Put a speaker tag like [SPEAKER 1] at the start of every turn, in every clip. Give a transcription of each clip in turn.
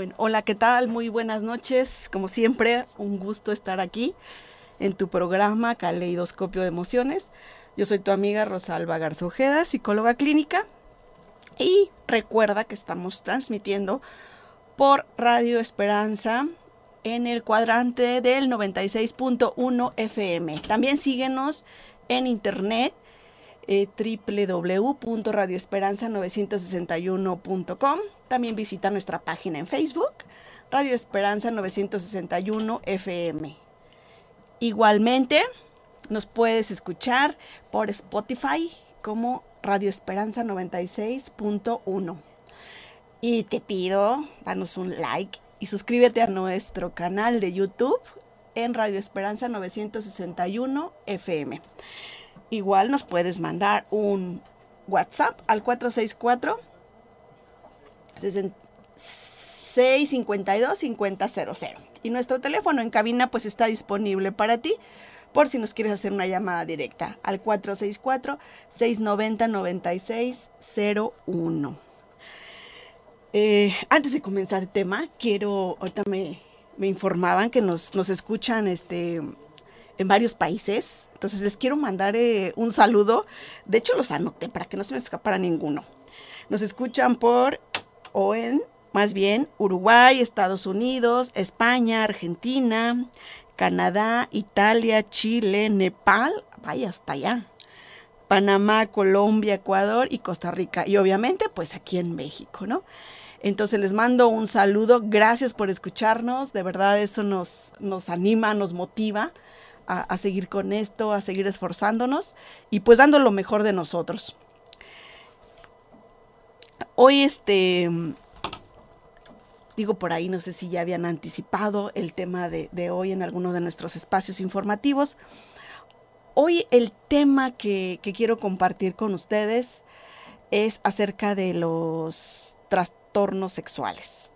[SPEAKER 1] Bueno, hola, ¿qué tal? Muy buenas noches. Como siempre, un gusto estar aquí en tu programa Caleidoscopio de Emociones. Yo soy tu amiga Rosalba Garzojeda, psicóloga clínica. Y recuerda que estamos transmitiendo por Radio Esperanza en el cuadrante del 96.1 FM. También síguenos en internet eh, www.radioesperanza961.com. También visita nuestra página en Facebook, Radio Esperanza 961 FM. Igualmente, nos puedes escuchar por Spotify como Radio Esperanza 96.1. Y te pido, danos un like y suscríbete a nuestro canal de YouTube en Radio Esperanza 961 FM. Igual nos puedes mandar un WhatsApp al 464 652 5000. Y nuestro teléfono en cabina pues está disponible para ti por si nos quieres hacer una llamada directa al 464 690 9601. antes de comenzar el tema, quiero, ahorita me, me informaban que nos, nos escuchan este, en varios países. Entonces les quiero mandar eh, un saludo. De hecho los anoté para que no se me escapara ninguno. Nos escuchan por o en más bien Uruguay, Estados Unidos, España, Argentina, Canadá, Italia, Chile, Nepal, vaya hasta allá. Panamá, Colombia, Ecuador y Costa Rica. Y obviamente, pues aquí en México, ¿no? Entonces les mando un saludo, gracias por escucharnos, de verdad eso nos, nos anima, nos motiva a, seguir con esto, a seguir esforzándonos y pues dando lo mejor de nosotros. Hoy este, digo por ahí, no sé si ya habían anticipado el tema de, hoy en alguno de nuestros espacios informativos. Hoy el tema que, quiero compartir con ustedes es acerca de los trastornos sexuales.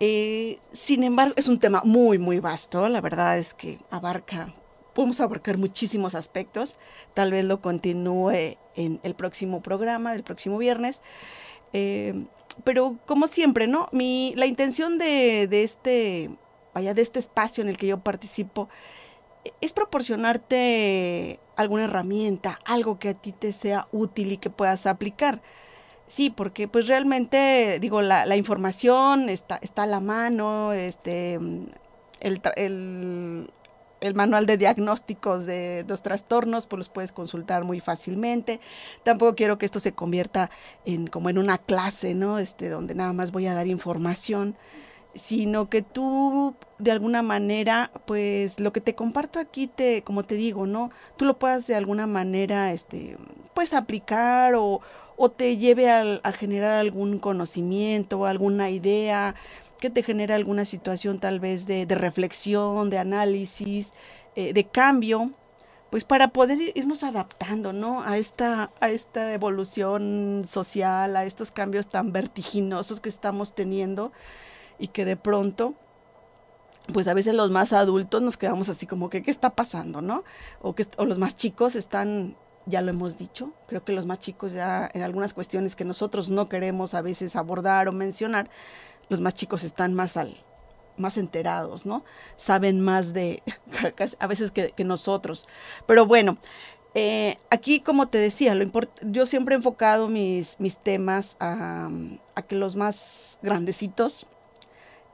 [SPEAKER 1] Eh, sin embargo, es un tema muy, muy vasto. La verdad es que abarca, podemos abarcar muchísimos aspectos. Tal vez lo continúe en el próximo programa, del próximo viernes. Eh, pero como siempre, ¿no? Mi, la intención de, este, vaya, de este espacio en el que yo participo es proporcionarte alguna herramienta, algo que a ti te sea útil y que puedas aplicar. Sí, porque pues realmente, digo, la, la información está, está a la mano, este, el, el, manual de diagnósticos de los trastornos, pues los puedes consultar muy fácilmente. Tampoco quiero que esto se convierta en como en una clase, ¿no? Este, donde nada más voy a dar información sino que tú de alguna manera, pues lo que te comparto aquí te, como te digo, ¿no? Tú lo puedas de alguna manera, este, pues aplicar o, o te lleve a, a generar algún conocimiento, alguna idea, que te genere alguna situación tal vez de, de reflexión, de análisis, eh, de cambio, pues para poder irnos adaptando, ¿no? A esta, a esta evolución social, a estos cambios tan vertiginosos que estamos teniendo y que de pronto pues a veces los más adultos nos quedamos así como que qué está pasando, ¿no? O que o los más chicos están ya lo hemos dicho, creo que los más chicos ya en algunas cuestiones que nosotros no queremos a veces abordar o mencionar, los más chicos están más al más enterados, ¿no? Saben más de a veces que, nosotros. Pero bueno, eh, aquí como te decía, lo yo siempre he enfocado mis, mis temas a, a que los más grandecitos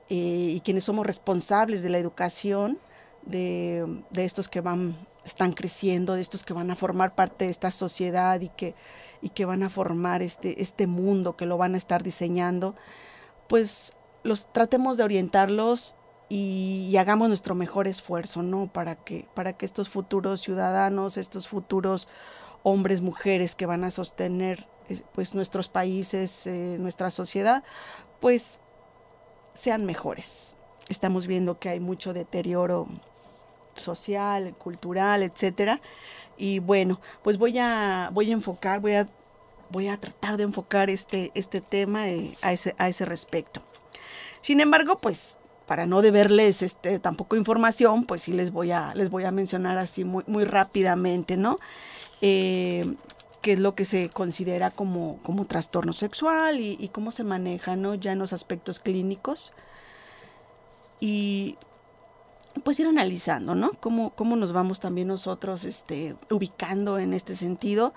[SPEAKER 1] eh, y quienes somos responsables de la educación de, estos que van, están creciendo, de estos que van a formar parte de esta sociedad y que, y que van a formar este, este mundo, que lo van a estar diseñando, pues los tratemos de orientarlos y, hagamos nuestro mejor esfuerzo, ¿no? Para que, para que estos futuros ciudadanos, estos futuros hombres, mujeres que van a sostener eh, pues nuestros países, eh, nuestra sociedad, pues sean mejores. Estamos viendo que hay mucho deterioro social, cultural, etcétera. Y bueno, pues voy a, voy a enfocar, voy a, voy a tratar de enfocar este, este tema eh, a, ese, a ese respecto. Sin embargo, pues para no deberles este, tampoco información, pues sí les voy a, les voy a mencionar así muy, muy rápidamente, ¿no? Eh, qué es lo que se considera como, como trastorno sexual y, cómo se maneja ¿no? ya en los aspectos clínicos. Y pues ir analizando, ¿no? Cómo, cómo nos vamos también nosotros este, ubicando en este sentido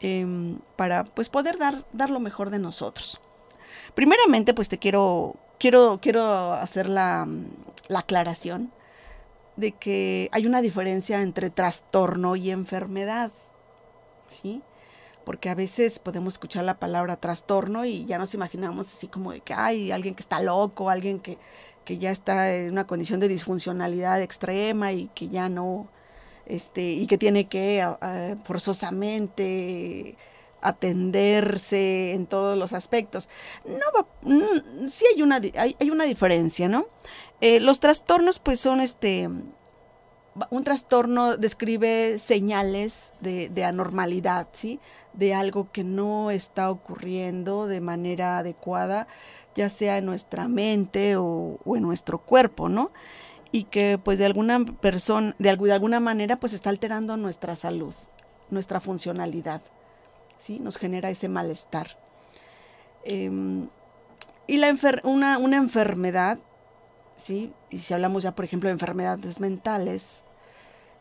[SPEAKER 1] em, para pues poder dar, dar lo mejor de nosotros. Primeramente, pues te quiero, quiero, quiero hacer la, la aclaración de que hay una diferencia entre trastorno y enfermedad, ¿sí? Porque a veces podemos escuchar la palabra trastorno y ya nos imaginamos así como de que hay alguien que está loco, alguien que, que ya está en una condición de disfuncionalidad extrema y que ya no, este, y que tiene que forzosamente atenderse en todos los aspectos. No mm, sí hay una, hay, hay una diferencia, ¿no? Eh, los trastornos, pues, son este. Un trastorno describe señales de, de, anormalidad, ¿sí? De algo que no está ocurriendo de manera adecuada, ya sea en nuestra mente o, en nuestro cuerpo, ¿no? Y que, pues, de alguna persona, de, de alguna manera, pues, está alterando nuestra salud, nuestra funcionalidad. ¿sí? Nos genera ese malestar. Em, y la una, una, enfermedad, ¿sí? Y si hablamos ya, por ejemplo, de enfermedades mentales,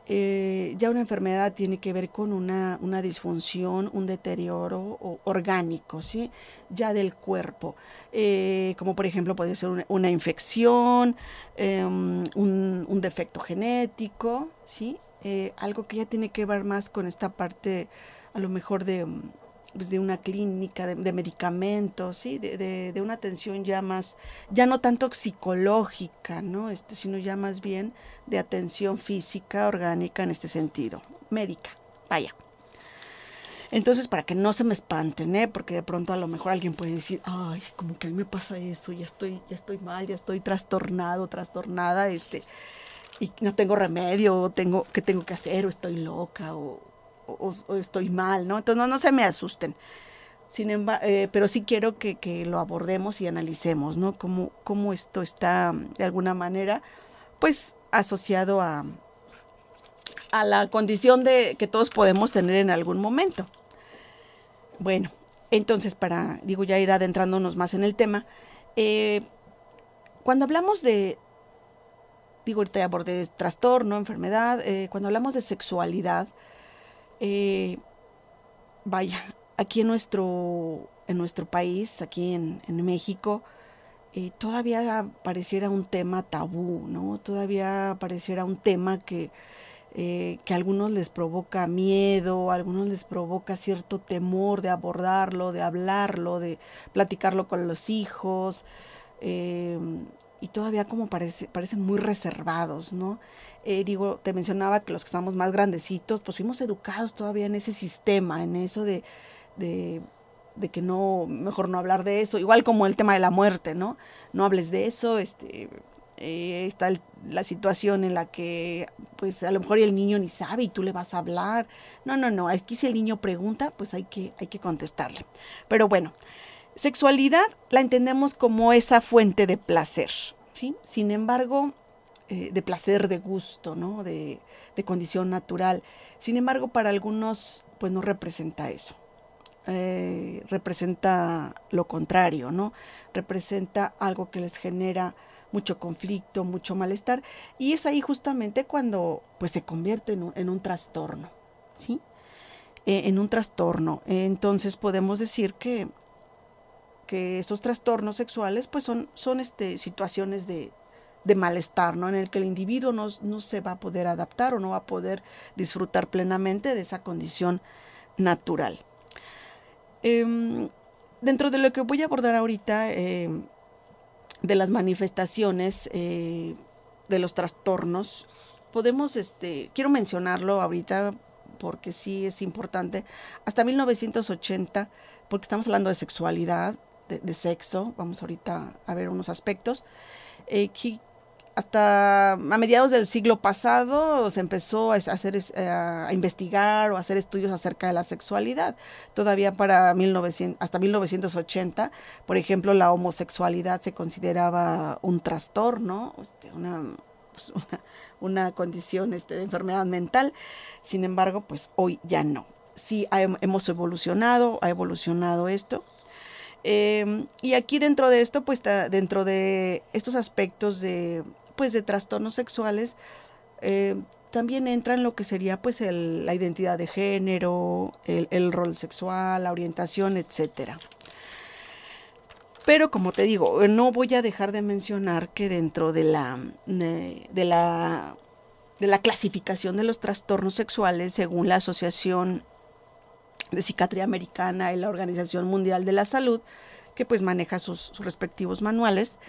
[SPEAKER 1] eh, ya una enfermedad tiene que ver con una, una disfunción, un deterioro orgánico, ¿sí? Ya del cuerpo. Eh, como por ejemplo puede ser una, infección, em, un, un, defecto genético, ¿sí? Eh, algo que ya tiene que ver más con esta parte a lo mejor de, pues de una clínica, de, medicamentos, ¿sí? De, de, una atención ya más, ya no tanto psicológica, ¿no? Este, sino ya más bien de atención física, orgánica en este sentido, médica, vaya. Entonces, para que no se me espanten, ¿eh? Porque de pronto a lo mejor alguien puede decir, ay, como que a mí me pasa eso, ya estoy, ya estoy mal, ya estoy trastornado, trastornada, este, y no tengo remedio, tengo, ¿qué tengo que hacer? O estoy loca, o, o, estoy mal, ¿no? Entonces no, se me asusten. Sin embargo, eh, pero sí quiero que, lo abordemos y analicemos, ¿no? Cómo, cómo esto está de alguna manera, pues, asociado a, a la condición de que todos podemos tener en algún momento. Bueno, entonces para, digo, ya ir adentrándonos más en el tema, eh, cuando hablamos de, digo, ahorita abordé trastorno, enfermedad, eh, cuando hablamos de sexualidad, eh, vaya, aquí en nuestro, en nuestro país, aquí en, México, eh, todavía pareciera un tema tabú, ¿no? Todavía pareciera un tema que, eh, que a algunos les provoca miedo, a algunos les provoca cierto temor de abordarlo, de hablarlo, de platicarlo con los hijos y todavía como parece, parecen muy reservados, ¿no? Eh, digo, te mencionaba que los que estamos más grandecitos, pues fuimos educados todavía en ese sistema, en eso de, de, que no, mejor no hablar de eso, igual como el tema de la muerte, ¿no? No hables de eso, este, eh, está la situación en la que pues a lo mejor el niño ni sabe y tú le vas a hablar. No, no, no, aquí si el niño pregunta, pues hay que, hay que contestarle. Pero bueno, Sexualidad la entendemos como esa fuente de placer, ¿sí? Sin embargo, eh, de placer, de gusto, ¿no? De, condición natural. Sin embargo, para algunos, pues no representa eso. Eh, representa lo contrario, ¿no? Representa algo que les genera mucho conflicto, mucho malestar, y es ahí justamente cuando pues se convierte en un, en un trastorno, ¿sí? Eh, en un trastorno. Entonces podemos decir que que estos trastornos sexuales pues son, son este, situaciones de, malestar, ¿no? En el que el individuo no, se va a poder adaptar o no va a poder disfrutar plenamente de esa condición natural. Em, dentro de lo que voy a abordar ahorita, em, de las manifestaciones eh, de los trastornos, podemos, este, quiero mencionarlo ahorita porque sí es importante, hasta 1980, porque estamos hablando de sexualidad, de, sexo, vamos ahorita a ver unos aspectos, eh, hasta a mediados del siglo pasado se empezó a hacer eh, a investigar o a hacer estudios acerca de la sexualidad. Todavía para 1900, hasta 1980, por ejemplo, la homosexualidad se consideraba un trastorno, este, pues, una, una, condición este, de enfermedad mental. Sin embargo, pues hoy ya no. sí hemos evolucionado, ha evolucionado esto. Em, y aquí dentro de esto, pues dentro de estos aspectos de, pues, de trastornos sexuales, eh, también entra en lo que sería pues la identidad de género, el, rol sexual, la orientación, etcétera. Pero como te digo, no voy a dejar de mencionar que dentro de la, de la, de la clasificación de los trastornos sexuales, según la Asociación de Psiquiatría Americana y la Organización Mundial de la Salud, que pues maneja sus, respectivos manuales,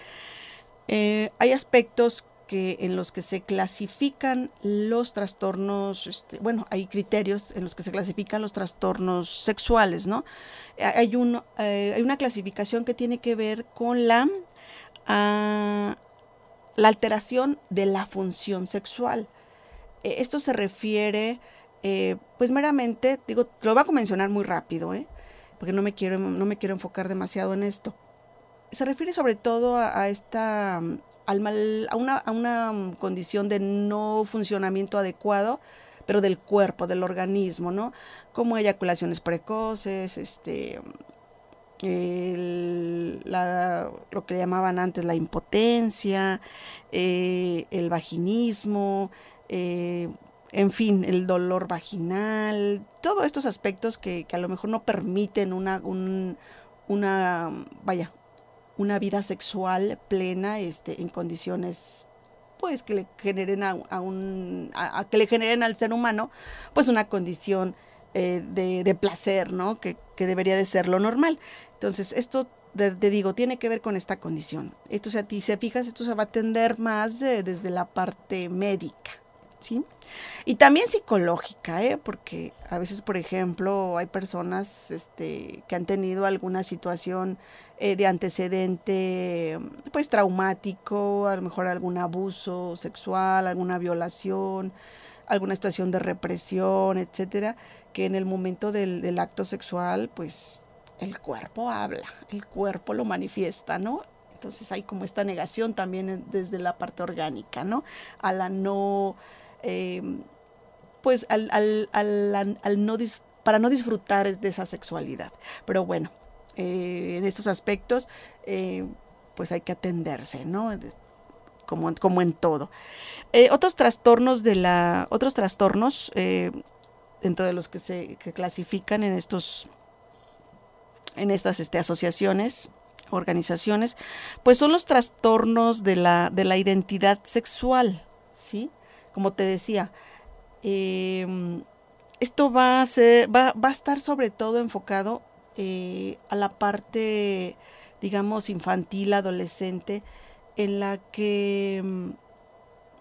[SPEAKER 1] eh, hay aspectos que en los que se clasifican los trastornos, este, bueno, hay criterios en los que se clasifican los trastornos sexuales, ¿no? Hay, un, eh, hay una clasificación que tiene que ver con la, ah, la alteración de la función sexual. Esto se refiere eh, pues meramente, digo, lo voy a mencionar muy rápido, ¿eh? porque no me, quiero, no me quiero enfocar demasiado en esto. Se refiere sobre todo a, esta, al a, una, a una condición de no funcionamiento adecuado pero del cuerpo, del organismo, ¿no? Como eyaculaciones precoces, este, lo que llamaban antes la impotencia, eh, el vaginismo, en fin, el dolor vaginal, todos estos aspectos que, a lo mejor no permiten una, una, vaya, una vida sexual plena este, en condiciones pues que le generen a, un a, que le generen al ser humano pues una condición eh, de, placer no que, debería de ser lo normal. Entonces esto te digo tiene que ver con esta condición. Esto si a ti se fijas esto se va a atender más desde la parte médica sí y también psicológica, ¿eh? porque a veces, por ejemplo, hay personas este, que han tenido alguna situación eh, de antecedente, pues traumático, a lo mejor algún abuso sexual, alguna violación, alguna situación de represión, etcétera, que en el momento del, del acto sexual, pues el cuerpo habla, el cuerpo lo manifiesta, ¿no? Entonces hay como esta negación también desde la parte orgánica, ¿no? A la no Em, pues al, no para no disfrutar de esa sexualidad. Pero bueno, eh, en estos aspectos, eh, pues hay que atenderse, ¿no? Como, como en todo. Eh, otros trastornos de la, otros trastornos dentro de los que se clasifican en estos, en estas este, asociaciones, organizaciones, pues son los trastornos de la, de la identidad sexual, ¿sí? Como te decía, em, esto va a ser, va, va, a estar sobre todo enfocado eh, a la parte, digamos, infantil, adolescente, en la que em,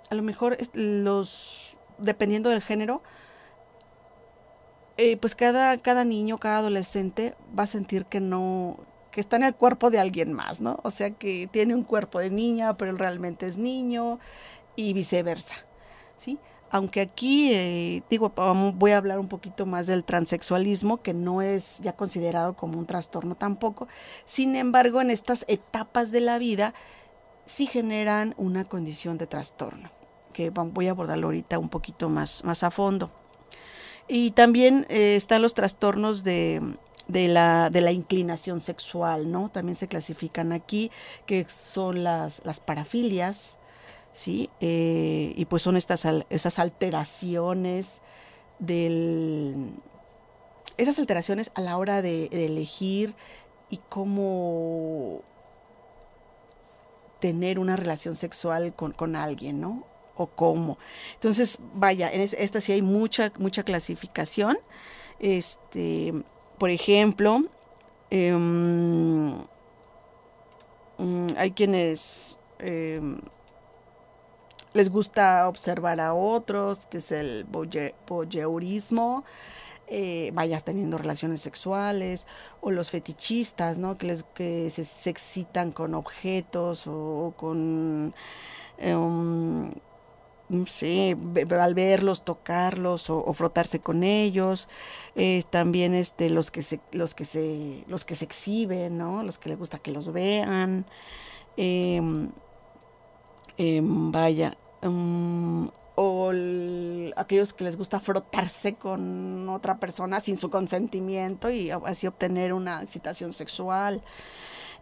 [SPEAKER 1] a lo mejor los, dependiendo del género, eh, pues cada, cada niño, cada adolescente va a sentir que no, que está en el cuerpo de alguien más, ¿no? O sea que tiene un cuerpo de niña, pero realmente es niño y viceversa. ¿Sí? Aunque aquí, eh, digo, voy a hablar un poquito más del transexualismo, que no es ya considerado como un trastorno tampoco. Sin embargo, en estas etapas de la vida sí generan una condición de trastorno, que voy a abordarlo ahorita un poquito más, más a fondo. Y también eh, están los trastornos de, la, de la inclinación sexual, ¿no? También se clasifican aquí, que son las, las parafilias, ¿sí? Eh, y pues son estas esas alteraciones del esas alteraciones a la hora de, elegir y cómo tener una relación sexual con, alguien, ¿no? O cómo. Entonces, vaya, en esta sí hay mucha, mucha clasificación. Este, por ejemplo, em, mm, hay quienes em, les gusta observar a otros, que es el voyeurismo, eh, vaya teniendo relaciones sexuales, o los fetichistas, ¿no? Que, les, que se, excitan con objetos o, con, sé, al verlos, tocarlos o, frotarse con ellos. Eh, también este, los, que se, los, que se, los que se exhiben, ¿no? Los que les gusta que los vean. Em, em, vaya, Mm, o aquellos que les gusta frotarse con otra persona sin su consentimiento y así obtener una excitación sexual.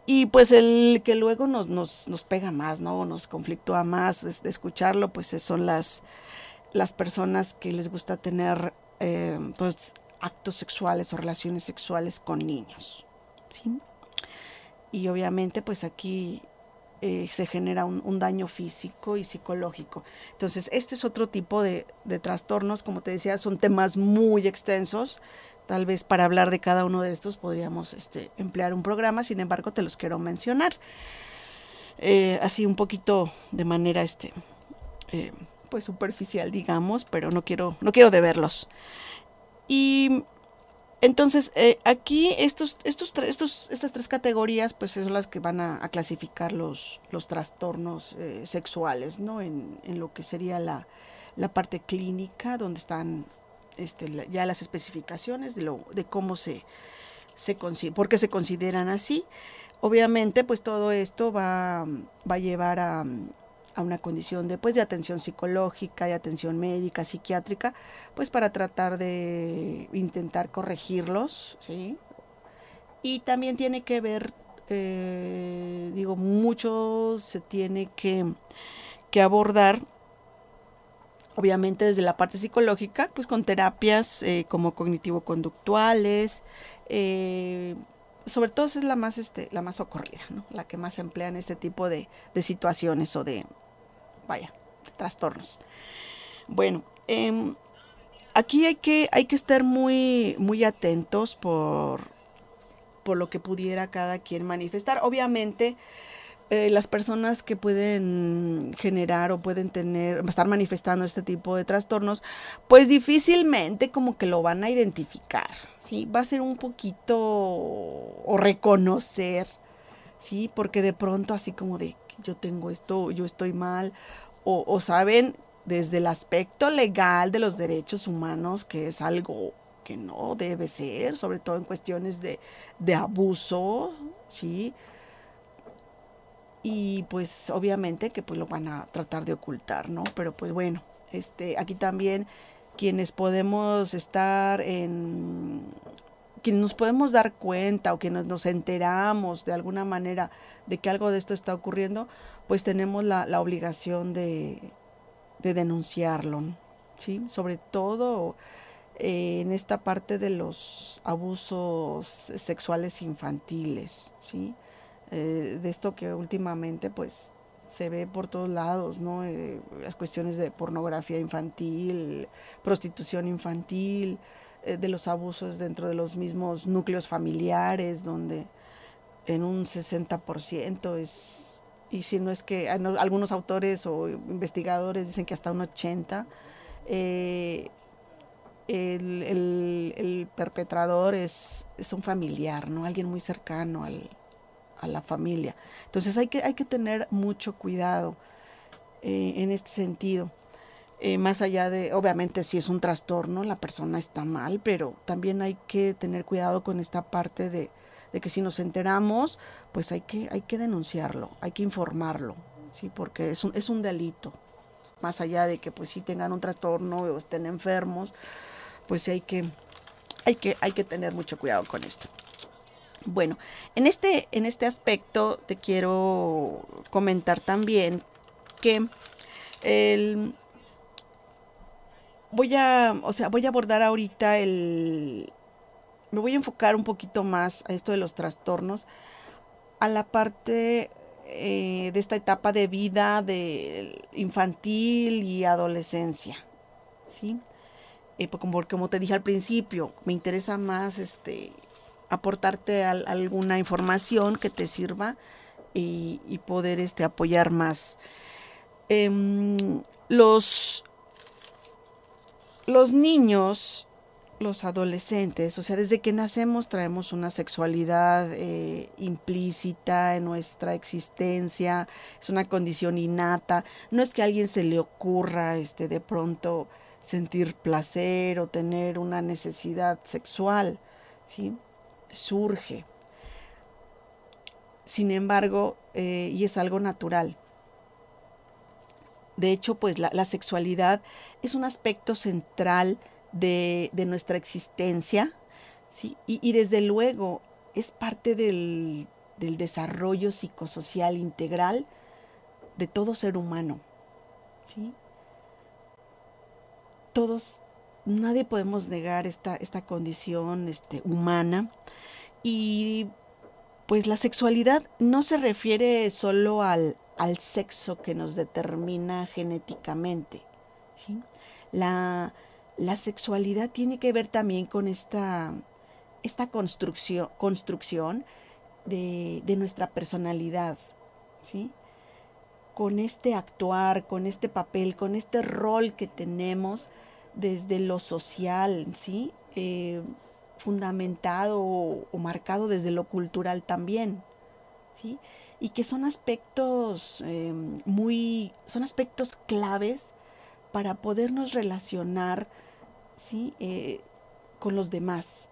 [SPEAKER 1] Y pues el que luego nos, nos, nos pega más, ¿no? Nos conflictúa más de, escucharlo, pues son las, las personas que les gusta tener eh, pues actos sexuales o relaciones sexuales con niños, ¿sí? Y obviamente pues aquí eh, se genera un, daño físico y psicológico. Entonces, este es otro tipo de, trastornos, como te decía, son temas muy extensos. Tal vez para hablar de cada uno de estos podríamos este, emplear un programa, sin embargo, te los quiero mencionar. Eh, así un poquito de manera este, eh, pues superficial, digamos, pero no quiero, no quiero deberlos. Y entonces, eh, aquí estos, estos, estos, estas tres categorías, pues son las que van a, clasificar los, los trastornos eh, sexuales, ¿no? En, en, lo que sería la, la parte clínica, donde están este, ya las especificaciones de, lo, de cómo se, se por qué se consideran así. Obviamente, pues todo esto va, va a llevar a, a una condición de, pues, de atención psicológica, de atención médica, psiquiátrica, pues para tratar de intentar corregirlos, ¿sí? Y también tiene que ver, eh, digo, mucho se tiene que, que, abordar, obviamente desde la parte psicológica, pues con terapias eh, como cognitivo-conductuales, eh, sobre todo es la más este la más ocurrida ¿no? la que más emplea en este tipo de, de situaciones o de, vaya, trastornos. Bueno, em, aquí hay que, hay que estar muy, muy atentos por, por lo que pudiera cada quien manifestar. Obviamente, eh, las personas que pueden generar o pueden tener, estar manifestando este tipo de trastornos, pues difícilmente como que lo van a identificar, ¿sí? Va a ser un poquito o reconocer, ¿sí? Porque de pronto así como de, yo tengo esto, yo estoy mal, o, saben desde el aspecto legal de los derechos humanos que es algo que no debe ser, sobre todo en cuestiones de, de abuso, ¿sí? Y pues obviamente que pues lo van a tratar de ocultar, ¿no? Pero pues bueno, este, aquí también quienes podemos estar en quienes nos podemos dar cuenta o que nos, enteramos de alguna manera de que algo de esto está ocurriendo, pues tenemos la, obligación de, denunciarlo, ¿sí? Sobre todo eh, en esta parte de los abusos sexuales infantiles, ¿sí? Eh, de esto que últimamente pues se ve por todos lados, ¿no? Eh, las cuestiones de pornografía infantil, prostitución infantil, eh, de los abusos dentro de los mismos núcleos familiares, donde en un 60% es, y si no es que algunos autores o investigadores dicen que hasta un 80%, eh, el, perpetrador es, es, un familiar, ¿no? Alguien muy cercano al, a la familia. Entonces hay que, hay que tener mucho cuidado eh, en este sentido. Eh, más allá de, obviamente si es un trastorno, la persona está mal, pero también hay que tener cuidado con esta parte de, que si nos enteramos, pues hay que, hay que denunciarlo, hay que informarlo, ¿sí? porque es un, es un delito. Más allá de que pues si tengan un trastorno o estén enfermos, pues hay que, hay que, hay que tener mucho cuidado con esto. Bueno, en este, en este aspecto te quiero comentar también que el, voy a, o sea, voy a abordar ahorita el, me voy a enfocar un poquito más a esto de los trastornos, a la parte eh, de esta etapa de vida de infantil y adolescencia, ¿sí? Eh, como, como te dije al principio, me interesa más este aportarte alguna información que te sirva y, poder este, apoyar más. Em, los los niños, los adolescentes, o sea, desde que nacemos traemos una sexualidad eh, implícita en nuestra existencia, es una condición innata, no es que a alguien se le ocurra este, de pronto sentir placer o tener una necesidad sexual, ¿sí? Surge. Sin embargo, eh, y es algo natural, De hecho, pues la, sexualidad es un aspecto central de, nuestra existencia, ¿sí? Y, desde luego es parte del, del desarrollo psicosocial integral de todo ser humano, ¿sí? Todos, nadie podemos negar esta, esta condición este, humana y pues la sexualidad no se refiere solo al, al sexo que nos determina genéticamente. La, sexualidad tiene que ver también con esta, esta construcción, construcción de, nuestra personalidad, ¿sí? con este actuar, con este papel, con este rol que tenemos desde lo social, ¿sí? Eh, fundamentado o, marcado desde lo cultural también. ¿sí? y que son aspectos em, muy, son aspectos claves para podernos relacionar ¿sí? Eh, con los demás.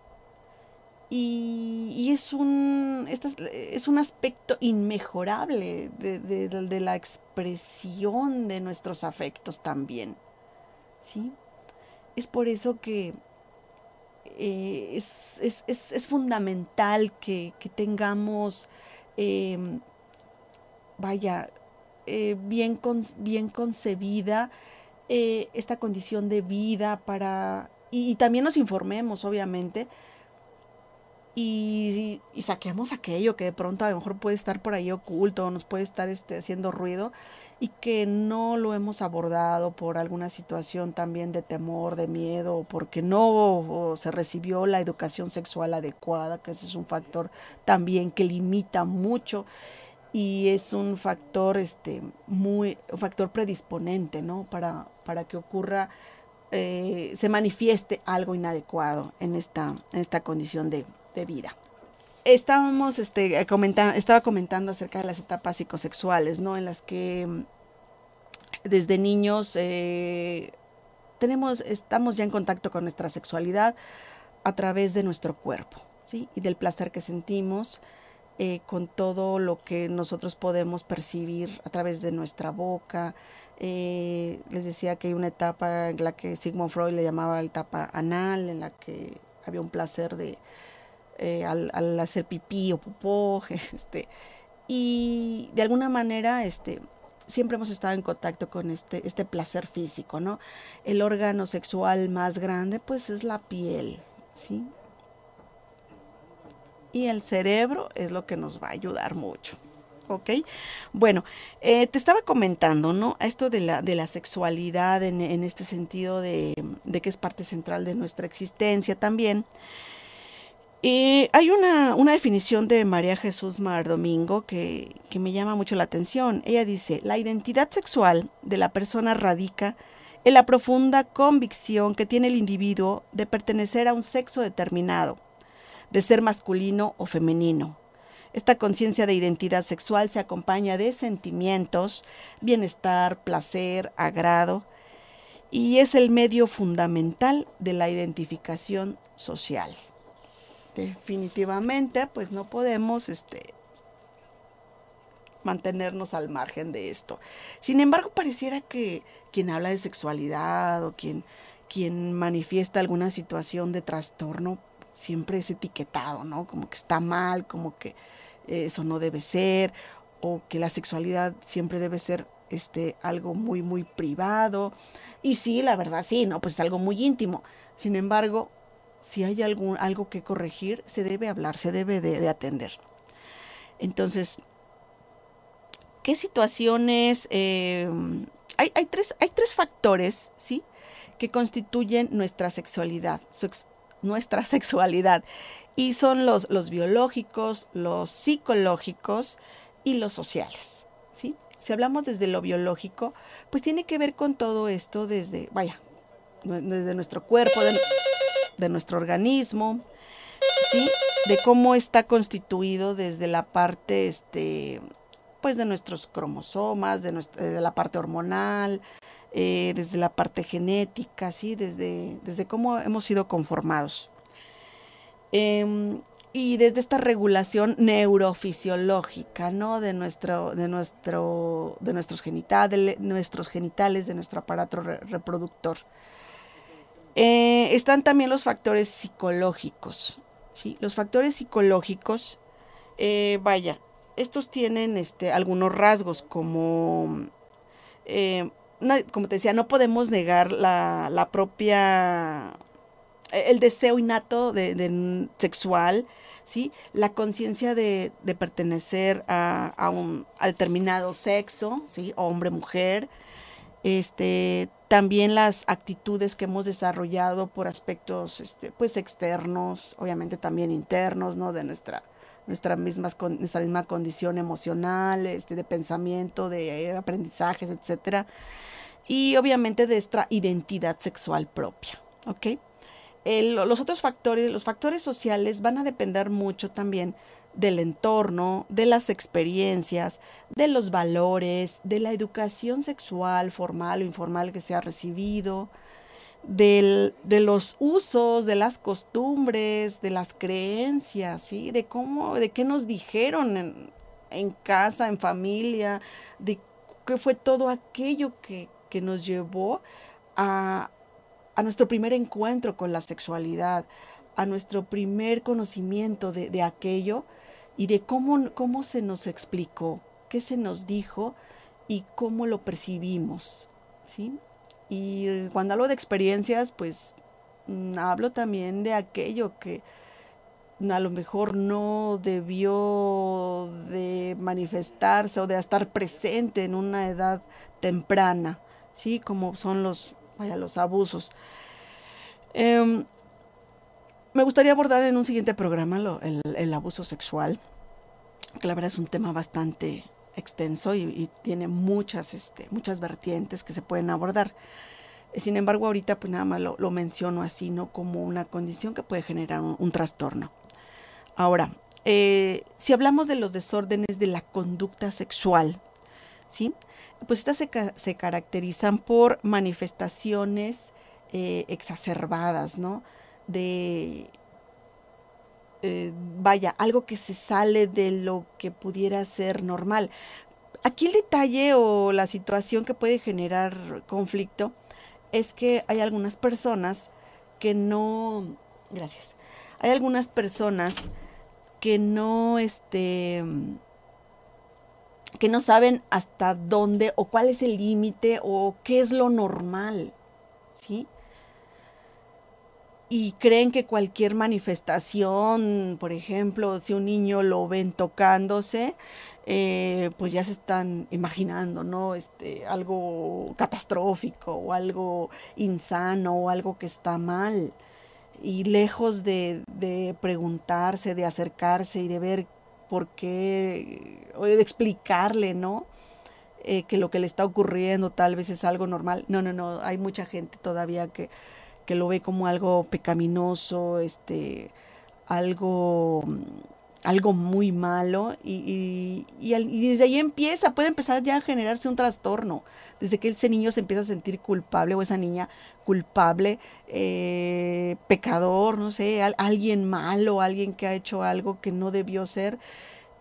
[SPEAKER 1] Y, es, un, un aspecto inmejorable de, la expresión de nuestros afectos también. ¿sí? Es por eso que eh, es, fundamental que, tengamos em, vaya, eh, bien, bien concebida eh, esta condición de vida para, y, también nos informemos, obviamente, y, saquemos aquello que de pronto a lo mejor puede estar por ahí oculto, nos puede estar este, haciendo ruido y que no lo hemos abordado por alguna situación también de temor, de miedo, porque no se recibió la educación sexual adecuada, que ese es un factor también que limita mucho y es un factor este muy un factor predisponente no para para que ocurra eh, se manifieste algo inadecuado en esta en esta condición de, vida estábamos este comentando estaba comentando acerca de las etapas psicosexuales no en las que mm, desde niños eh, tenemos estamos ya en contacto con nuestra sexualidad a través de nuestro cuerpo sí y del placer que sentimos eh, con todo lo que nosotros podemos percibir a través de nuestra boca. Eh, les decía que hay una etapa en la que Sigmund Freud le llamaba la etapa anal, en la que había un placer de eh, al, hacer pipí o popó, este, y de alguna manera, este, siempre hemos estado en contacto con este, este placer físico, ¿no? El órgano sexual más grande, pues es la piel, ¿sí? y el cerebro es lo que nos va a ayudar mucho. ¿Ok? Bueno, eh, te estaba comentando, ¿no? Esto de la, de la sexualidad en, este sentido de, que es parte central de nuestra existencia también. Eh, hay una, definición de María Jesús Mar Domingo que, que me llama mucho la atención. Ella dice, la identidad sexual de la persona radica en la profunda convicción que tiene el individuo de pertenecer a un sexo determinado de ser masculino o femenino. Esta conciencia de identidad sexual se acompaña de sentimientos, bienestar, placer, agrado, y es el medio fundamental de la identificación social. Definitivamente, pues no podemos este, mantenernos al margen de esto. Sin embargo, pareciera que quien habla de sexualidad o quien, quien manifiesta alguna situación de trastorno, siempre es etiquetado, ¿no? Como que está mal, como que eso no debe ser, o que la sexualidad siempre debe ser este, algo muy, muy privado. Y sí, la verdad, sí, ¿no? Pues es algo muy íntimo. Sin embargo, si hay algún, algo que corregir, se debe hablar, se debe de, atender. Entonces, ¿qué situaciones? Em, hay, hay, tres, hay tres factores, ¿sí? Que constituyen nuestra sexualidad, nuestra sexualidad. Y son los, los biológicos, los psicológicos y los sociales. ¿sí? Si hablamos desde lo biológico, pues tiene que ver con todo esto desde, vaya, desde nuestro cuerpo, de, nuestro organismo, ¿sí? De cómo está constituido desde la parte, este, pues de nuestros cromosomas, de, de la parte hormonal, eh, desde la parte genética, ¿sí? desde, desde cómo hemos sido conformados. Em, y desde esta regulación neurofisiológica, ¿no? De nuestro, de nuestro, de nuestros genitales, nuestros genitales, de nuestro aparato reproductor. Eh, están también los factores psicológicos, ¿sí? Los factores psicológicos, eh, vaya, estos tienen este, algunos rasgos como, eh, como te decía, no podemos negar la, la propia el deseo innato de, sexual, ¿sí? La conciencia de, pertenecer a, un determinado sexo, ¿sí? Hombre, mujer. Este, también las actitudes que hemos desarrollado por aspectos, este, pues, externos, obviamente también internos, ¿no? De nuestra, nuestra, misma, nuestra misma condición emocional, este, de pensamiento, de aprendizajes, etcétera. Y obviamente de nuestra identidad sexual propia, los otros factores, los factores sociales van a depender mucho también del entorno, de las experiencias, de los valores, de la educación sexual formal o informal que se ha recibido, de los usos, de las costumbres, de las creencias, ¿sí? de cómo, de qué nos dijeron en, en casa, en familia, de qué fue todo aquello que, que nos llevó a, a nuestro primer encuentro con la sexualidad, a nuestro primer conocimiento de, aquello y de cómo, cómo se nos explicó, qué se nos dijo y cómo lo percibimos. ¿sí? Y cuando hablo de experiencias, pues mm, hablo también de aquello que a lo mejor no debió de manifestarse o de estar presente en una edad temprana, ¿sí? Como son los vaya, los abusos. Em, me gustaría abordar en un siguiente programa el, abuso sexual, que la verdad es un tema bastante extenso y, tiene muchas, este, muchas vertientes que se pueden abordar. Sin embargo, ahorita pues nada más lo, menciono así, ¿no? Como una condición que puede generar un, trastorno. Ahora, eh, si hablamos de los desórdenes de la conducta sexual, ¿sí? pues estas se, caracterizan por manifestaciones eh, exacerbadas, ¿no? De, eh, vaya, algo que se sale de lo que pudiera ser normal. Aquí el detalle o la situación que puede generar conflicto es que hay algunas personas que no, gracias, hay algunas personas que no, este, que no saben hasta dónde o cuál es el límite o qué es lo normal, ¿sí? Y creen que cualquier manifestación, por ejemplo, si un niño lo ven tocándose, eh, pues ya se están imaginando, ¿no? Este, algo catastrófico o algo insano o algo que está mal. Y lejos de, de preguntarse, de acercarse y de ver por qué, o de explicarle, ¿no? Eh, que lo que le está ocurriendo tal vez es algo normal. No, no, no, hay mucha gente todavía que, que lo ve como algo pecaminoso, este, algo algo muy malo y, desde ahí empieza, puede empezar ya a generarse un trastorno, desde que ese niño se empieza a sentir culpable o esa niña culpable, eh, pecador, no sé, alguien malo, alguien que ha hecho algo que no debió ser.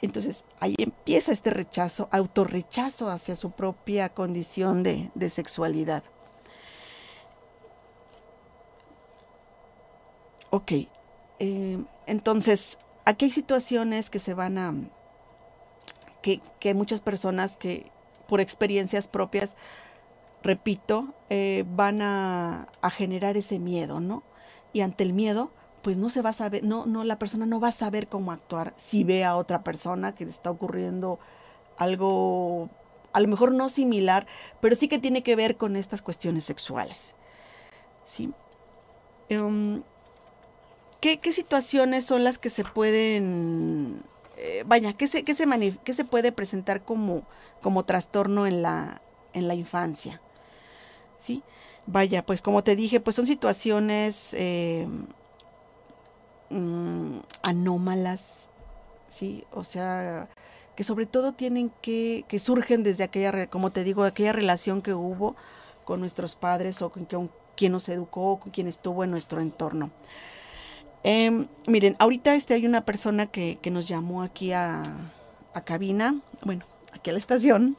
[SPEAKER 1] Entonces ahí empieza este rechazo, autorrechazo hacia su propia condición de, sexualidad. Ok, eh, entonces aquí hay situaciones que se van a, que, que muchas personas que por experiencias propias, repito, eh, van a, generar ese miedo, ¿no? Y ante el miedo, pues no se va a saber, no, no, la persona no va a saber cómo actuar si ve a otra persona que le está ocurriendo algo, a lo mejor no similar, pero sí que tiene que ver con estas cuestiones sexuales. ¿Sí? Em, ¿Qué, situaciones son las que se pueden, eh, vaya, ¿qué se, qué, se se puede presentar como, como trastorno en la, en la infancia? ¿Sí? Vaya, pues como te dije, pues son situaciones eh, mm, anómalas, ¿sí? O sea, que sobre todo tienen que, que surgen desde aquella, como te digo, aquella relación que hubo con nuestros padres o con quien nos educó, con quien estuvo en nuestro entorno. Em, miren, ahorita este, hay una persona que, que nos llamó aquí a, a, cabina, bueno, aquí a la estación,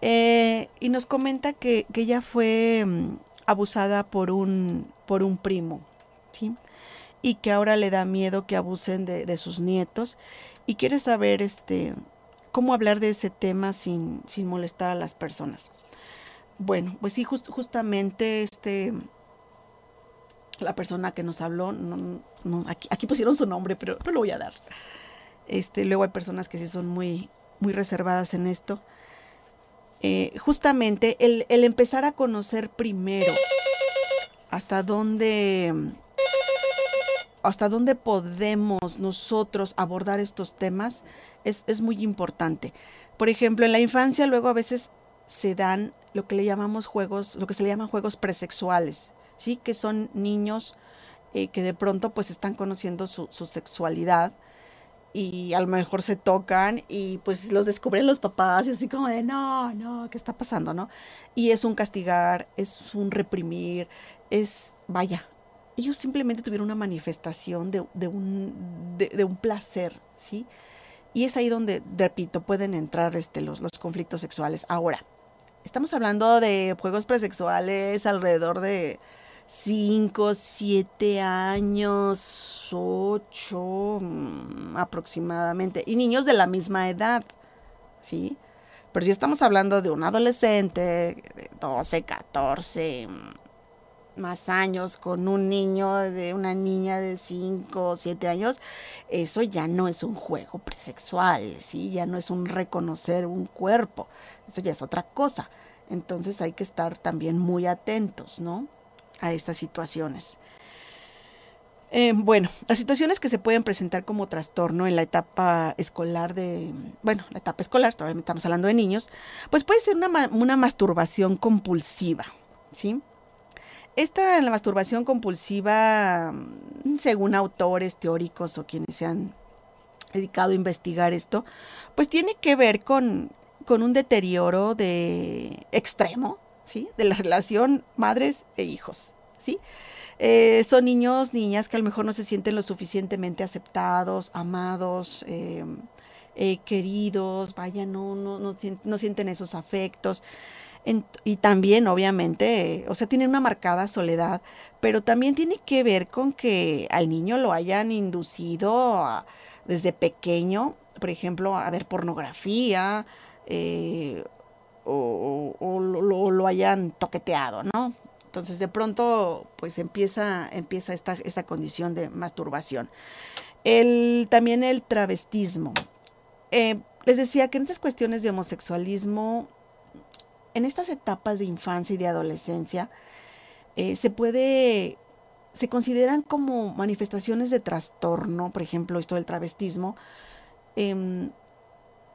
[SPEAKER 1] eh, y nos comenta que, que ella fue um, abusada por un, por un primo, ¿sí? Y que ahora le da miedo que abusen de, de sus nietos y quiere saber este, cómo hablar de ese tema sin, sin molestar a las personas. Bueno, pues sí, justamente este, la persona que nos habló, no, aquí, aquí, pusieron su nombre, pero no lo voy a dar. Este, luego hay personas que sí son muy, muy reservadas en esto. Eh, justamente el, el, empezar a conocer primero hasta dónde hasta dónde podemos nosotros abordar estos temas es, es muy importante. Por ejemplo, en la infancia luego a veces se dan lo que le llamamos juegos, lo que se le llaman juegos presexuales, ¿sí? Que son niños eh, que de pronto pues están conociendo su, su, sexualidad y a lo mejor se tocan y pues los descubren los papás y así como de no, no, ¿qué está pasando, no? Y es un castigar, es un reprimir, es, vaya, ellos simplemente tuvieron una manifestación de, de un, de, un placer, ¿sí? Y es ahí donde, repito, pueden entrar este, los, los conflictos sexuales. Ahora, estamos hablando de juegos presexuales alrededor de 5, 7 años, 8 mm, aproximadamente, y niños de la misma edad, ¿sí? Pero si estamos hablando de un adolescente de 12, 14, más años con un niño de una niña de 5 o 7 años, eso ya no es un juego presexual, ¿sí? Ya no es un reconocer un cuerpo, eso ya es otra cosa. Entonces hay que estar también muy atentos, ¿no? A estas situaciones. Eh, bueno, las situaciones que se pueden presentar como trastorno en la etapa escolar de, bueno, la etapa escolar, todavía estamos hablando de niños, pues puede ser una, una masturbación compulsiva, ¿sí? Esta, la masturbación compulsiva, mm, según autores teóricos o quienes se han dedicado a investigar esto, pues tiene que ver con, con un deterioro de extremo, ¿sí? De la relación madres e hijos, ¿sí? Eh, son niños, niñas que a lo mejor no se sienten lo suficientemente aceptados, amados, eh, eh, queridos, vaya, no, no, no, sienten esos afectos y también, obviamente, o sea, tiene una marcada soledad, pero también tiene que ver con que al niño lo hayan inducido desde pequeño, por ejemplo, a ver pornografía, eh, o, lo, hayan toqueteado, ¿no? Entonces, de pronto, pues empieza, empieza esta, esta condición de masturbación. El, también el travestismo. Eh, les decía que en estas cuestiones de homosexualismo en estas etapas de infancia y de adolescencia eh, se puede, se consideran como manifestaciones de trastorno, por ejemplo, esto del travestismo, eh,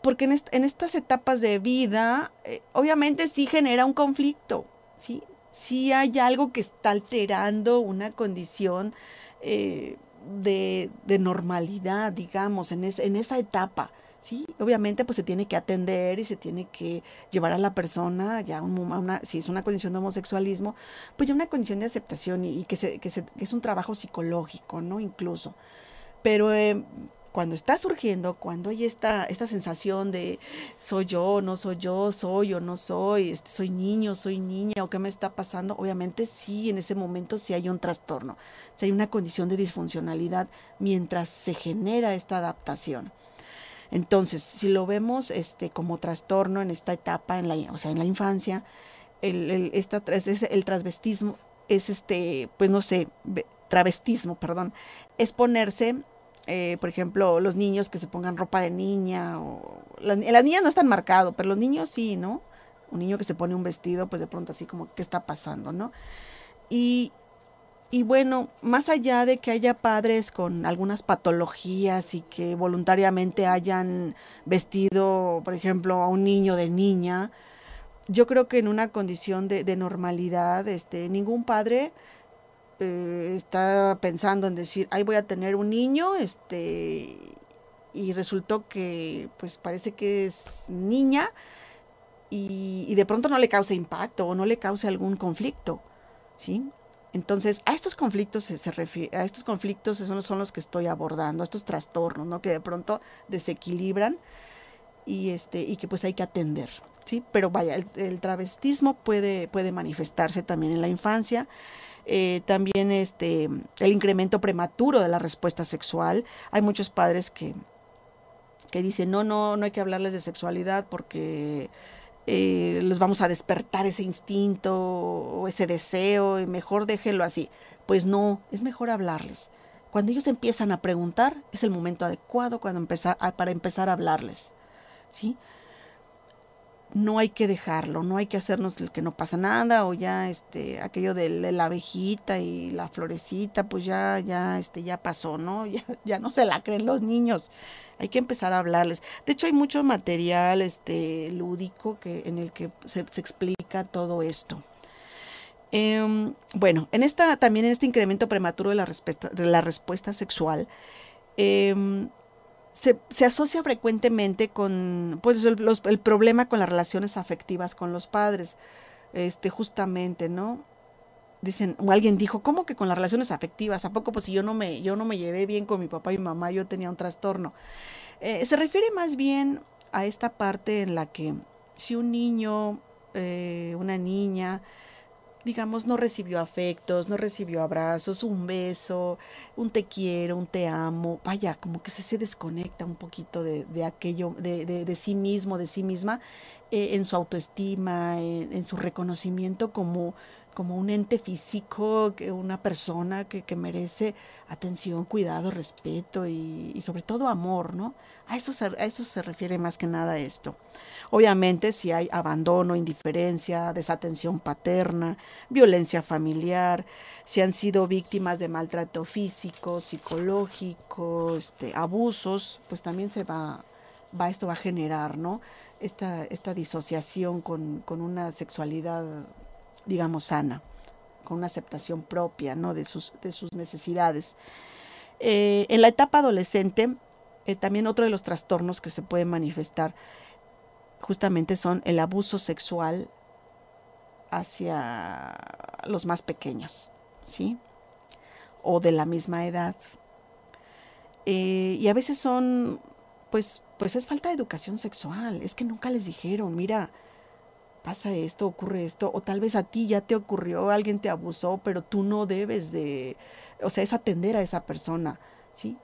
[SPEAKER 1] porque en, est en, estas etapas de vida, eh, obviamente sí genera un conflicto, ¿sí? Sí hay algo que está alterando una condición eh, de, normalidad, digamos, en, es, en esa etapa. Sí, obviamente pues se tiene que atender y se tiene que llevar a la persona ya una, si es una condición de homosexualismo, pues ya una condición de aceptación y, que, se, que, se, es un trabajo psicológico, ¿no? Incluso. Pero eh, cuando está surgiendo, cuando hay esta, esta sensación de soy yo, no soy yo, soy o no soy, este, soy niño, soy niña, o qué me está pasando, obviamente sí, en ese momento sí hay un trastorno, sí hay una condición de disfuncionalidad mientras se genera esta adaptación. Entonces, si lo vemos este, como trastorno en esta etapa, en la, o sea, en la infancia, el, el, esta, es, el transvestismo es este, pues no sé, travestismo, perdón, es ponerse, eh, por ejemplo, los niños que se pongan ropa de niña, o las, niñas no están marcado, pero los niños sí, ¿no? Un niño que se pone un vestido, pues de pronto así como, ¿qué está pasando, no? Y, y bueno, más allá de que haya padres con algunas patologías y que voluntariamente hayan vestido, por ejemplo, a un niño de niña, yo creo que en una condición de, de normalidad, este, ningún padre eh, está pensando en decir, ay, voy a tener un niño, este, y resultó que, pues parece que es niña y, de pronto no le cause impacto o no le cause algún conflicto, ¿sí? Entonces, a estos conflictos se, refiere, a estos conflictos son, son los que estoy abordando, estos trastornos, ¿no? Que de pronto desequilibran y este y que pues hay que atender, ¿sí? Pero vaya, el, travestismo puede puede manifestarse también en la infancia. Eh, también este el incremento prematuro de la respuesta sexual. Hay muchos padres que que dicen no no no hay que hablarles de sexualidad porque eh, les vamos a despertar ese instinto o ese deseo y mejor déjenlo así. Pues no, es mejor hablarles. Cuando ellos empiezan a preguntar, es el momento adecuado cuando empezar, para empezar a hablarles. ¿sí? No hay que dejarlo, no hay que hacernos el que no pasa nada o ya este aquello de, la abejita y la florecita, pues ya ya este ya pasó, ¿no? Ya, ya no se la creen los niños. Hay que empezar a hablarles. De hecho, hay mucho material este lúdico que en el que se, explica todo esto. Em, bueno, en esta, también en este incremento prematuro de la respuesta, de la respuesta sexual, eh, se, asocia frecuentemente con pues, el, problema con las relaciones afectivas con los padres. Este, justamente, ¿no? Dicen, o alguien dijo, ¿cómo que con las relaciones afectivas? ¿A poco pues si yo no me, yo no me llevé bien con mi papá y mi mamá, yo tenía un trastorno? Eh, se refiere más bien a esta parte en la que si un niño, eh, una niña, digamos, no recibió afectos, no recibió abrazos, un beso, un te quiero, un te amo, vaya, como que se, se desconecta un poquito de, de aquello, de, de, de, sí mismo, de sí misma, eh, en su autoestima, en, su reconocimiento como, como un ente físico, una persona que, que merece atención, cuidado, respeto y, y, sobre todo amor, ¿no? A eso, se, a eso se refiere más que nada esto. Obviamente si hay abandono, indiferencia, desatención paterna, violencia familiar, si han sido víctimas de maltrato físico, psicológico, este, abusos, pues también se va, va, esto va a generar, ¿no? Esta, esta disociación con, con una sexualidad, digamos, sana, con una aceptación propia, ¿no? De sus, de sus necesidades. Eh, en la etapa adolescente, eh, también otro de los trastornos que se puede manifestar justamente son el abuso sexual hacia los más pequeños, ¿sí? O de la misma edad. Eh, y a veces son, pues, pues es falta de educación sexual. Es que nunca les dijeron, mira, pasa esto, ocurre esto, o tal vez a ti ya te ocurrió, alguien te abusó, pero tú no debes de, o sea, es atender a esa persona, ¿sí?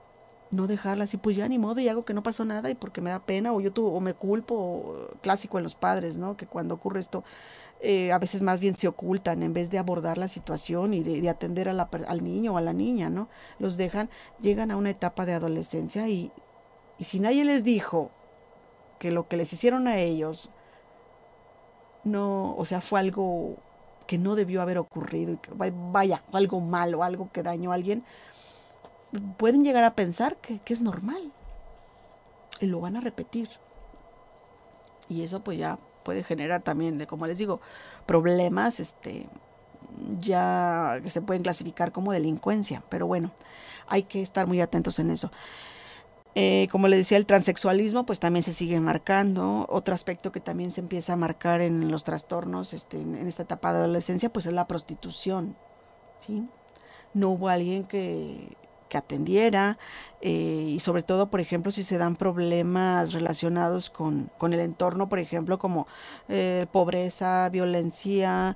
[SPEAKER 1] no dejarla así, pues ya ni modo y hago que no pasó nada y porque me da pena o yo tu, o me culpo, clásico en los padres, ¿no? Que cuando ocurre esto, eh, a veces más bien se ocultan en vez de abordar la situación y de, atender a la, al niño o a la niña, ¿no? Los dejan, llegan a una etapa de adolescencia y, y si nadie les dijo que lo que les hicieron a ellos no, o sea, fue algo que no debió haber ocurrido y que vaya, algo malo, algo que dañó a alguien, pueden llegar a pensar que, es normal y lo van a repetir. Y eso pues ya puede generar también, de, como les digo, problemas este, ya que se pueden clasificar como delincuencia. Pero bueno, hay que estar muy atentos en eso. Eh, como les decía, el transexualismo pues también se sigue marcando. Otro aspecto que también se empieza a marcar en los trastornos este, en, esta etapa de adolescencia pues es la prostitución. ¿sí? No hubo alguien que que atendiera eh, y sobre todo, por ejemplo, si se dan problemas relacionados con, con el entorno, por ejemplo, como eh, pobreza, violencia,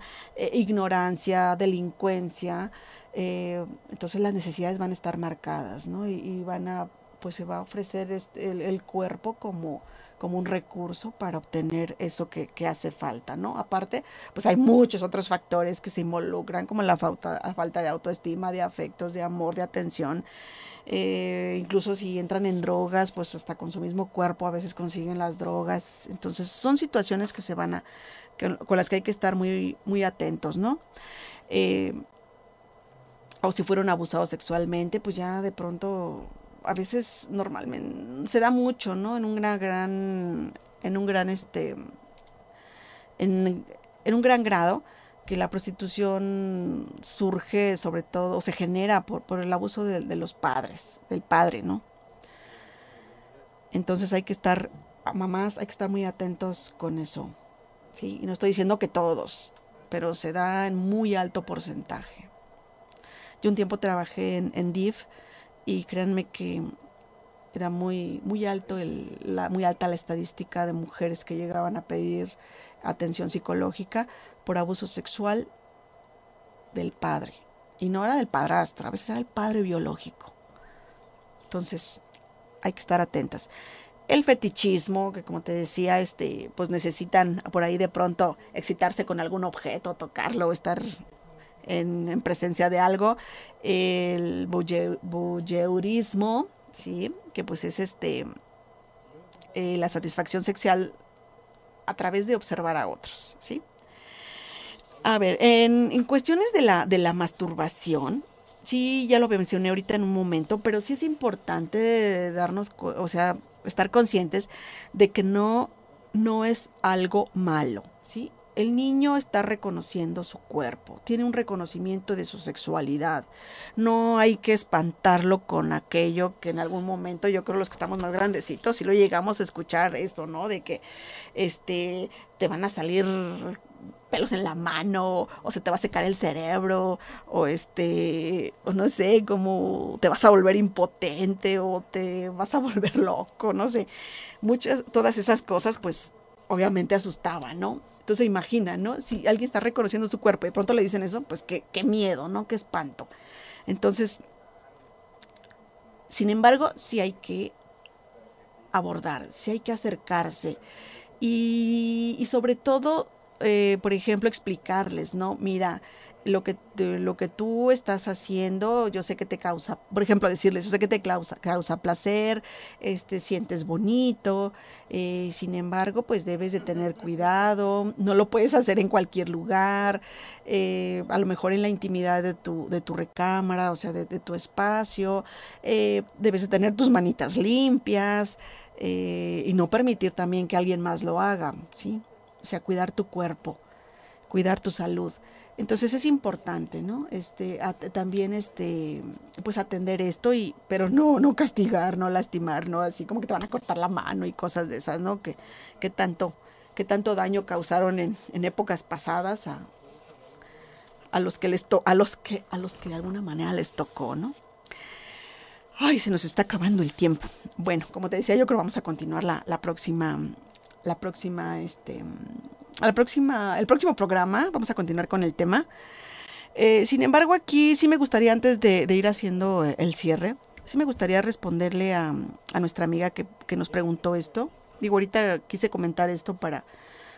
[SPEAKER 1] ignorancia, delincuencia, entonces las necesidades van a estar marcadas, ¿no? Y, van a, pues se va a ofrecer este, el, cuerpo como como un recurso para obtener eso que, que, hace falta, ¿no? Aparte, pues hay muchos otros factores que se involucran, como la falta, la falta de autoestima, de afectos, de amor, de atención. Eh, incluso si entran en drogas, pues hasta con su mismo cuerpo a veces consiguen las drogas. Entonces son situaciones que se van a, con las que hay que estar muy, muy atentos, ¿no? Eh, o si fueron abusados sexualmente, pues ya de pronto a veces normalmente se da mucho, ¿no? En un gran, en un gran, este, en, un gran grado que la prostitución surge sobre todo, o se genera por, por el abuso de, de, los padres, del padre, ¿no? Entonces hay que estar, mamás, hay que estar muy atentos con eso, ¿sí? Y no estoy diciendo que todos, pero se da en muy alto porcentaje, Yo un tiempo trabajé en, en DIF y créanme que era muy, muy, alto el, la, muy alta la estadística de mujeres que llegaban a pedir atención psicológica por abuso sexual del padre. Y no era del padrastro, a veces era el padre biológico. Entonces, hay que estar atentas. El fetichismo, que como te decía, este, pues necesitan por ahí de pronto excitarse con algún objeto, tocarlo, estar en, presencia de algo. El voyeurismo, ¿sí? Que pues es este eh, la satisfacción sexual a través de observar a otros, ¿sí? A ver, en, en cuestiones de la, de la masturbación, sí, ya lo mencioné ahorita en un momento, pero sí es importante darnos, o sea, estar conscientes de que no, no es algo malo, ¿sí? El niño está reconociendo su cuerpo, tiene un reconocimiento de su sexualidad. No hay que espantarlo con aquello que en algún momento, yo creo los que estamos más grandecitos, si lo llegamos a escuchar esto, ¿no? De que este te van a salir pelos en la mano, o se te va a secar el cerebro, o este, o no sé, como te vas a volver impotente, o te vas a volver loco, no sé. Muchas, todas esas cosas, pues, obviamente asustaban, ¿no? Entonces imagina, ¿no? Si alguien está reconociendo su cuerpo y de pronto le dicen eso, pues qué, qué miedo, ¿no? Qué espanto. Entonces, sin embargo, sí hay que abordar, sí hay que acercarse y, y sobre todo, eh, por ejemplo, explicarles, ¿no? Mira, lo que, lo que tú estás haciendo, yo sé que te causa, por ejemplo, decirles, yo sé que te causa, causa placer, este, sientes bonito, eh, sin embargo, pues debes de tener cuidado, no lo puedes hacer en cualquier lugar, eh, a lo mejor en la intimidad de tu, de tu recámara, o sea, de, tu espacio, eh, debes de tener tus manitas limpias y no permitir también que alguien más lo haga, ¿sí? O sea, cuidar tu cuerpo, cuidar tu salud. Entonces es importante, ¿no? Este, también este, pues atender esto y, pero no, no castigar, no lastimar, no así como que te van a cortar la mano y cosas de esas, ¿no? Que, que tanto, que tanto daño causaron en, en épocas pasadas a, a los que les to a los que, a los que de alguna manera les tocó, ¿no? Ay, se nos está acabando el tiempo. Bueno, como te decía, yo creo que vamos a continuar la, la próxima, la próxima, este, la próxima, el próximo programa vamos a continuar con el tema. Eh, sin embargo, aquí sí me gustaría, antes de, ir haciendo el cierre, sí me gustaría responderle a, nuestra amiga que, nos preguntó esto. Digo, ahorita quise comentar esto para,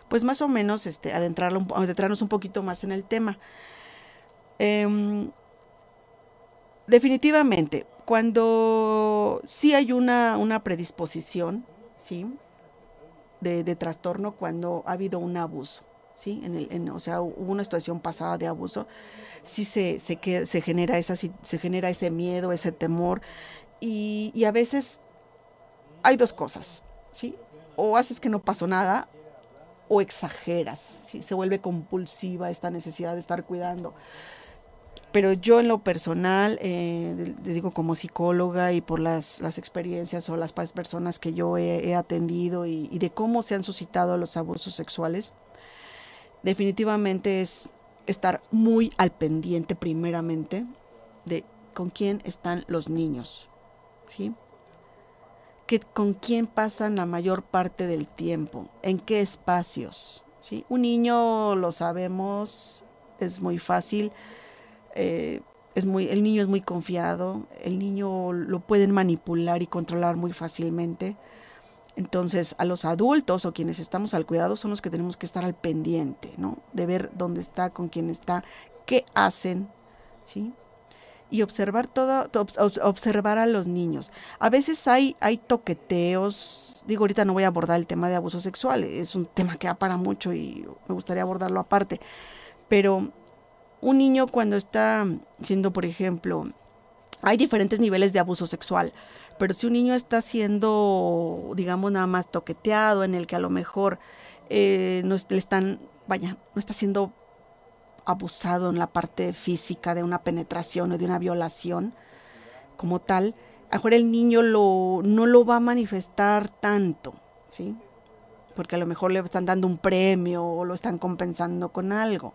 [SPEAKER 1] pues más o menos, este, adentrarnos un poquito más en el tema. Em, definitivamente, cuando sí hay una predisposición, ¿sí? De, trastorno cuando ha habido un abuso. ¿sí? En el, o sea, hubo una situación pasada de abuso, sí se, se, que, se, genera, esa, se genera ese miedo, ese temor, y, y, a veces hay dos cosas, ¿sí? O haces que no pasó nada, o exageras, ¿sí? Se vuelve compulsiva esta necesidad de estar cuidando. Pero yo en lo personal, eh, les digo como psicóloga y por las, las experiencias o las personas que yo he, atendido y, de cómo se han suscitado los abusos sexuales, definitivamente es estar muy al pendiente primeramente de con quién están los niños, ¿sí? Que, con quién pasan la mayor parte del tiempo, en qué espacios, ¿sí? Un niño, lo sabemos, es muy fácil eh, es muy, el niño es muy confiado, el niño lo pueden manipular y controlar muy fácilmente. Entonces, a los adultos o quienes estamos al cuidado son los que tenemos que estar al pendiente, ¿no? De ver dónde está, con quién está, qué hacen, ¿sí? Y observar todo, observar a los niños. A veces hay, hay toqueteos, digo, ahorita no voy a abordar el tema de abuso sexual, es un tema que da para mucho y me gustaría abordarlo aparte, pero un niño cuando está siendo, por ejemplo, hay diferentes niveles de abuso sexual, pero si un niño está siendo, digamos, nada más toqueteado, en el que a lo mejor eh, no le están, vaya, no está siendo abusado en la parte física de una penetración o de una violación como tal, a mejor el niño lo, no lo va a manifestar tanto, ¿sí? Porque a lo mejor le están dando un premio o lo están compensando con algo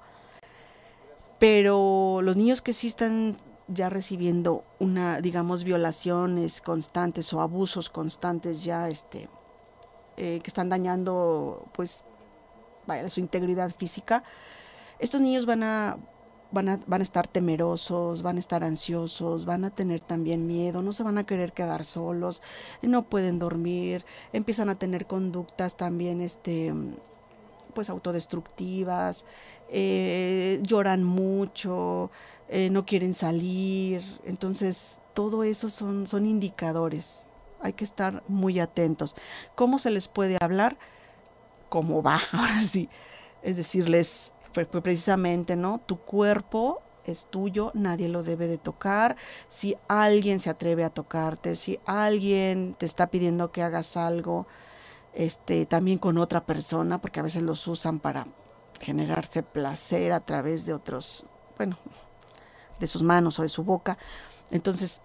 [SPEAKER 1] pero los niños que sí están ya recibiendo una, digamos, violaciones constantes o abusos constantes ya, este, eh, que están dañando, pues, vaya, su integridad física, estos niños van a, van a, van a estar temerosos, van a estar ansiosos, van a tener también miedo, no se van a querer quedar solos, no pueden dormir, empiezan a tener conductas también, este, pues autodestructivas, eh, lloran mucho, eh, no quieren salir, entonces todo eso son, son indicadores. Hay que estar muy atentos. ¿Cómo se les puede hablar? ¿Cómo va? Ahora sí. Es decirles, precisamente, ¿no? Tu cuerpo es tuyo, nadie lo debe de tocar. Si alguien se atreve a tocarte, si alguien te está pidiendo que hagas algo, este, también con otra persona, porque a veces los usan para generarse placer a través de otros, bueno, de sus manos o de su boca. Entonces,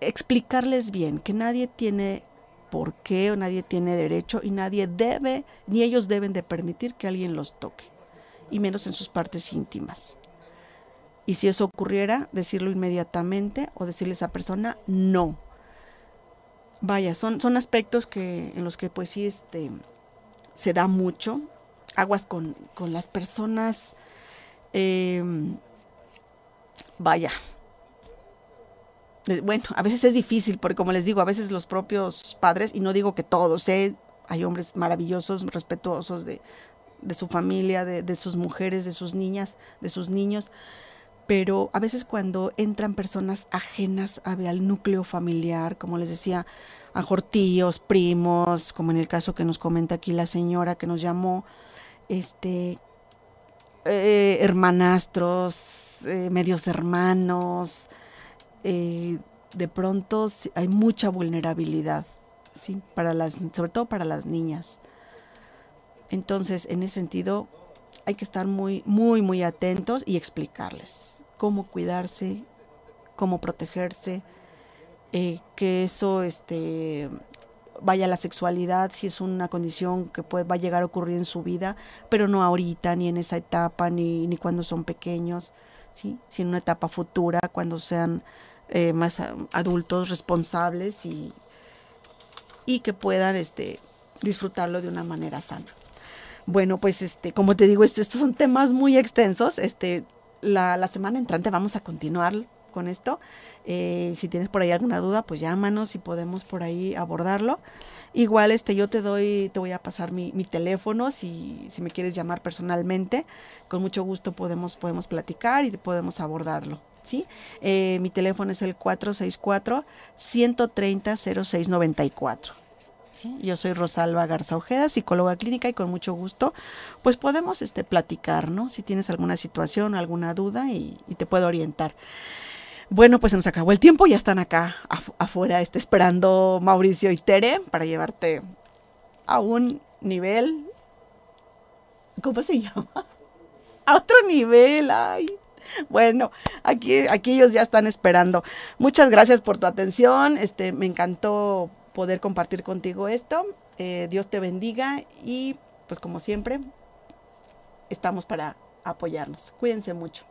[SPEAKER 1] explicarles bien que nadie tiene por qué o nadie tiene derecho y nadie debe, ni ellos deben de permitir que alguien los toque, y menos en sus partes íntimas. Y si eso ocurriera, decirlo inmediatamente o decirle a esa persona no. Vaya, son, son aspectos que, en los que pues sí este, se da mucho. Aguas con, con las personas em, vaya. Eh, bueno, a veces es difícil, porque como les digo, a veces los propios padres, y no digo que todos, hay hombres maravillosos, respetuosos de, de su familia, de, de, sus mujeres, de sus niñas, de sus niños, pero a veces cuando entran personas ajenas al núcleo familiar, como les decía, a tíos, primos, como en el caso que nos comenta aquí la señora que nos llamó, este, eh, hermanastros, eh, medios hermanos, eh, de pronto hay mucha vulnerabilidad, ¿sí? para las, sobre todo para las niñas. Entonces, en ese sentido, hay que estar muy, muy, muy atentos y explicarles cómo cuidarse, cómo protegerse, eh, que eso este, vaya la sexualidad, si es una condición que puede, va a llegar a ocurrir en su vida, pero no ahorita, ni en esa etapa, ni, ni cuando son pequeños. ¿sí? si en una etapa futura, cuando sean eh, más adultos responsables y, y que puedan este, disfrutarlo de una manera sana. Bueno, pues este, como te digo, este, estos son temas muy extensos. Este, la, semana entrante vamos a continuar con esto. Eh, si tienes por ahí alguna duda, pues llámanos y podemos por ahí abordarlo. Igual este, yo te doy, te voy a pasar mi, mi teléfono si, si, me quieres llamar personalmente. Con mucho gusto podemos, podemos platicar y podemos abordarlo. ¿sí? Eh, mi teléfono es el 464-130-0694. Yo soy Rosalba Garza Ojeda, psicóloga clínica y con mucho gusto pues podemos este, platicar, ¿no? Si tienes alguna situación, alguna duda y, te puedo orientar. Bueno, pues se nos acabó el tiempo, ya están acá afuera este, esperando Mauricio y Tere para llevarte a un nivel, ¿cómo se llama? A otro nivel, ay. Bueno, aquí, aquí ellos ya están esperando. Muchas gracias por tu atención. Este, me encantó poder compartir contigo esto. Eh, Dios te bendiga y pues como siempre, estamos para apoyarnos. Cuídense mucho.